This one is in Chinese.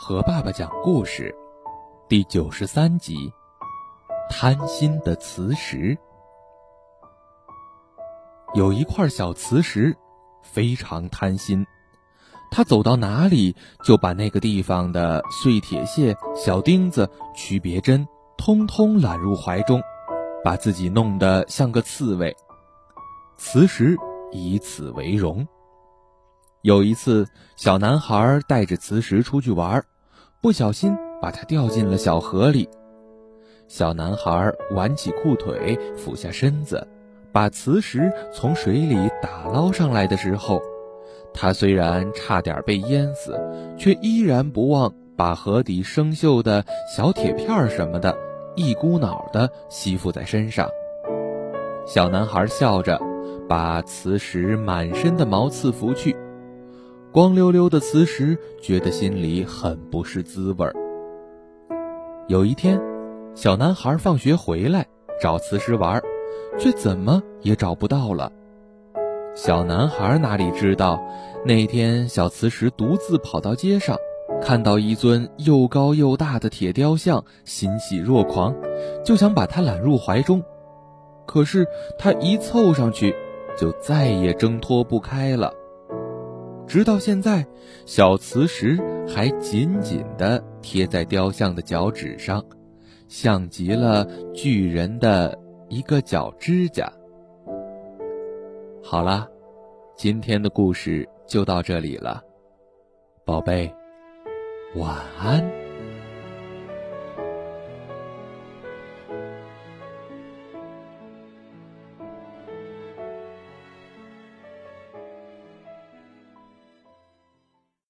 和爸爸讲故事，第九十三集：贪心的磁石。有一块小磁石，非常贪心，他走到哪里就把那个地方的碎铁屑、小钉子、曲别针，通通揽入怀中，把自己弄得像个刺猬。磁石以此为荣。有一次，小男孩带着磁石出去玩，不小心把它掉进了小河里。小男孩挽起裤腿，俯下身子，把磁石从水里打捞上来的时候，他虽然差点被淹死，却依然不忘把河底生锈的小铁片什么的，一股脑的吸附在身上。小男孩笑着，把磁石满身的毛刺拂去。光溜溜的磁石，觉得心里很不是滋味儿。有一天，小男孩放学回来找磁石玩，却怎么也找不到了。小男孩哪里知道，那天小磁石独自跑到街上，看到一尊又高又大的铁雕像，欣喜若狂，就想把它揽入怀中。可是他一凑上去，就再也挣脱不开了。直到现在，小磁石还紧紧地贴在雕像的脚趾上，像极了巨人的一个脚指甲。好了，今天的故事就到这里了，宝贝，晚安。